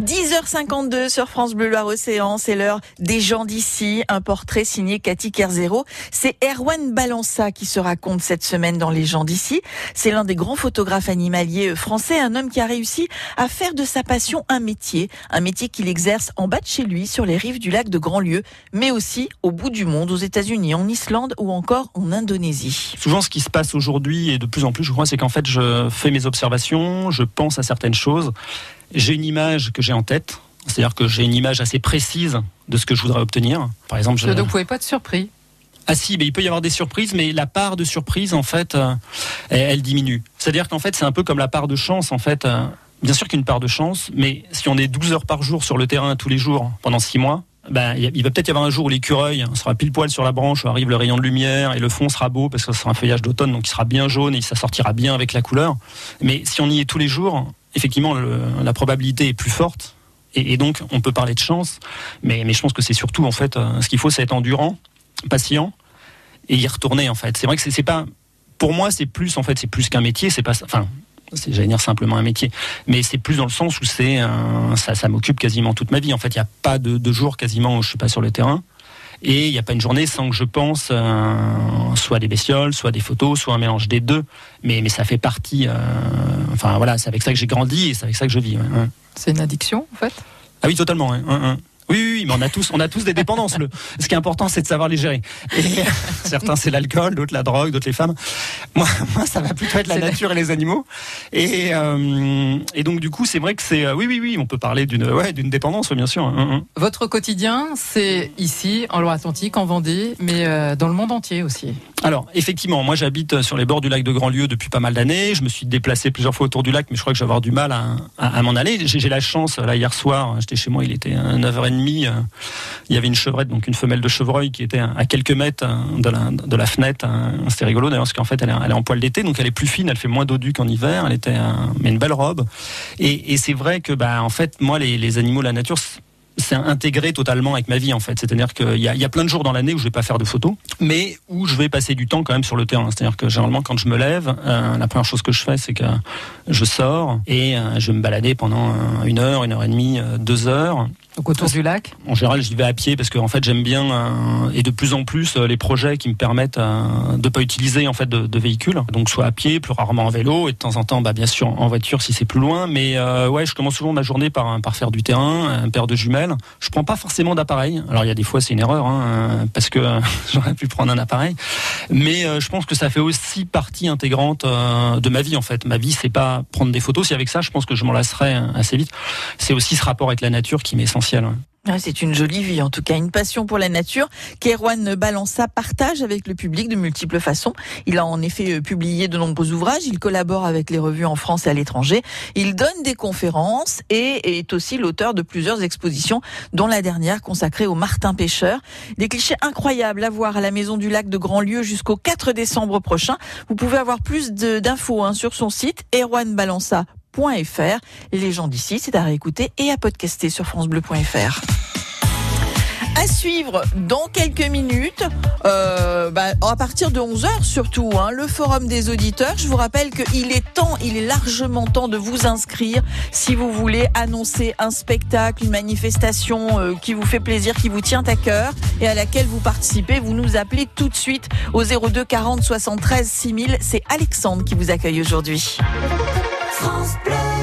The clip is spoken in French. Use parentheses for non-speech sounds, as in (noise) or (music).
10h52 sur France Bleu Loire Océan, c'est l'heure des gens d'ici. Un portrait signé Cathy Kerzero. C'est Erwan Balança qui se raconte cette semaine dans Les gens d'ici. C'est l'un des grands photographes animaliers français, un homme qui a réussi à faire de sa passion un métier, un métier qu'il exerce en bas de chez lui, sur les rives du lac de Grandlieu, mais aussi au bout du monde, aux États-Unis, en Islande ou encore en Indonésie. Souvent, ce qui se passe aujourd'hui et de plus en plus, je crois, c'est qu'en fait, je fais mes observations, je pense à certaines choses j'ai une image que j'ai en tête, c'est-à-dire que j'ai une image assez précise de ce que je voudrais obtenir. Par exemple, je... donc vous pouvez pas être surpris. Ah si, mais il peut y avoir des surprises, mais la part de surprise, en fait, euh, elle, diminue. C'est-à-dire qu'en fait, c'est un peu comme la part de chance, en fait. Euh, bien sûr qu'une part de chance, mais si on est 12 heures par jour sur le terrain tous les jours pendant 6 mois, ben, il va peut-être y avoir un jour où l'écureuil sera pile poil sur la branche, où arrive le rayon de lumière et le fond sera beau parce que ce sera un feuillage d'automne, donc il sera bien jaune et ça sortira bien avec la couleur. Mais si on y est tous les jours, effectivement, la probabilité est plus forte. Et, donc, on peut parler de chance, mais, mais je pense que c'est surtout, en fait, euh, ce qu'il faut, c'est être endurant, patient, et y retourner, en fait. C'est vrai que c'est pas, pour moi, c'est plus, en fait, c'est plus qu'un métier, c'est pas, enfin, c'est, j'allais dire simplement un métier, mais c'est plus dans le sens où c'est, ça, ça m'occupe quasiment toute ma vie. En fait, il n'y a pas de, de jour quasiment où je suis pas sur le terrain. Et il n'y a pas une journée sans que je pense euh, soit des bestioles, soit des photos, soit un mélange des deux. Mais, mais ça fait partie. Euh, enfin voilà, c'est avec ça que j'ai grandi et c'est avec ça que je vis. C'est une addiction en fait? Ah oui, totalement. Oui, oui, mais on a tous, on a tous des dépendances. Le, ce qui est important, c'est de savoir les gérer. Et (laughs) certains, c'est l'alcool, d'autres la drogue, d'autres les femmes. Moi, (laughs) moi, ça va plutôt être la nature et les animaux. Et, euh, et donc, du coup, c'est vrai que c'est, euh, oui, oui, oui, on peut parler d'une, ouais, d'une dépendance, bien sûr. Hein, hein. Votre quotidien, c'est ici, en Loire-Atlantique, en Vendée, mais euh, dans le monde entier aussi. Alors, effectivement, moi, j'habite sur les bords du lac de Grandlieu depuis pas mal d'années. Je me suis déplacé plusieurs fois autour du lac, mais je crois que je vais avoir du mal à, à, à m'en aller. J'ai la chance, là, hier soir, j'étais chez moi, il était 9h30 euh, il y avait une chevrette, donc une femelle de chevreuil qui était à quelques mètres euh, de la, fenêtre. Euh, c'était rigolo d'ailleurs parce qu'en fait elle est, en poil d'été, donc elle est plus fine, elle fait moins dodu qu'en hiver. Elle était mais une belle robe. Et, c'est vrai que bah en fait moi les, les animaux, la nature c'est intégré totalement avec ma vie en fait. C'est-à-dire qu'il y, y a, plein de jours dans l'année où je vais pas faire de photos, mais où je vais passer du temps quand même sur le terrain. C'est-à-dire que généralement quand je me lève, la première chose que je fais, c'est que je sors et je vais me balader pendant une heure, une heure et demie, deux heures autour du lac En général, j'y vais à pied parce que fait, j'aime bien euh, et de plus en plus euh, les projets qui me permettent euh, de pas utiliser en fait de, de, véhicules. Donc soit à pied, plus rarement en vélo et de temps en temps, bah, bien sûr en voiture si c'est plus loin. Mais ouais, je commence souvent ma journée par par faire du terrain, un paire de jumelles. Je prends pas forcément d'appareil. Alors il y a des fois c'est une erreur hein, parce que (laughs) j'aurais pu prendre un appareil. Mais je pense que ça fait aussi partie intégrante de ma vie en fait. Ma vie c'est pas prendre des photos. Si avec ça, je pense que je m'en lasserai assez vite. C'est aussi ce rapport avec la nature qui m'est essentiel c'est une jolie vie, en tout cas, une passion pour la nature qu'Erwan Balança partage avec le public de multiples façons. Il a en effet euh, publié de nombreux ouvrages, il collabore avec les revues en France et à l'étranger, il donne des conférences et est aussi l'auteur de plusieurs expositions, dont la dernière consacrée au Martin Pêcheur. Des clichés incroyables à voir à la Maison du Lac de Grandlieu jusqu'au 4 décembre prochain. Vous pouvez avoir plus d'infos hein, sur son site erwanbalança.com les gens d'ici, c'est à réécouter et à podcaster sur francebleu.fr. À suivre dans quelques minutes, euh, bah, à partir de 11h surtout, hein, le forum des auditeurs. Je vous rappelle qu'il est temps, il est largement temps de vous inscrire si vous voulez annoncer un spectacle, une manifestation euh, qui vous fait plaisir, qui vous tient à cœur et à laquelle vous participez. Vous nous appelez tout de suite au 02 40 73 6000. C'est Alexandre qui vous accueille aujourd'hui. France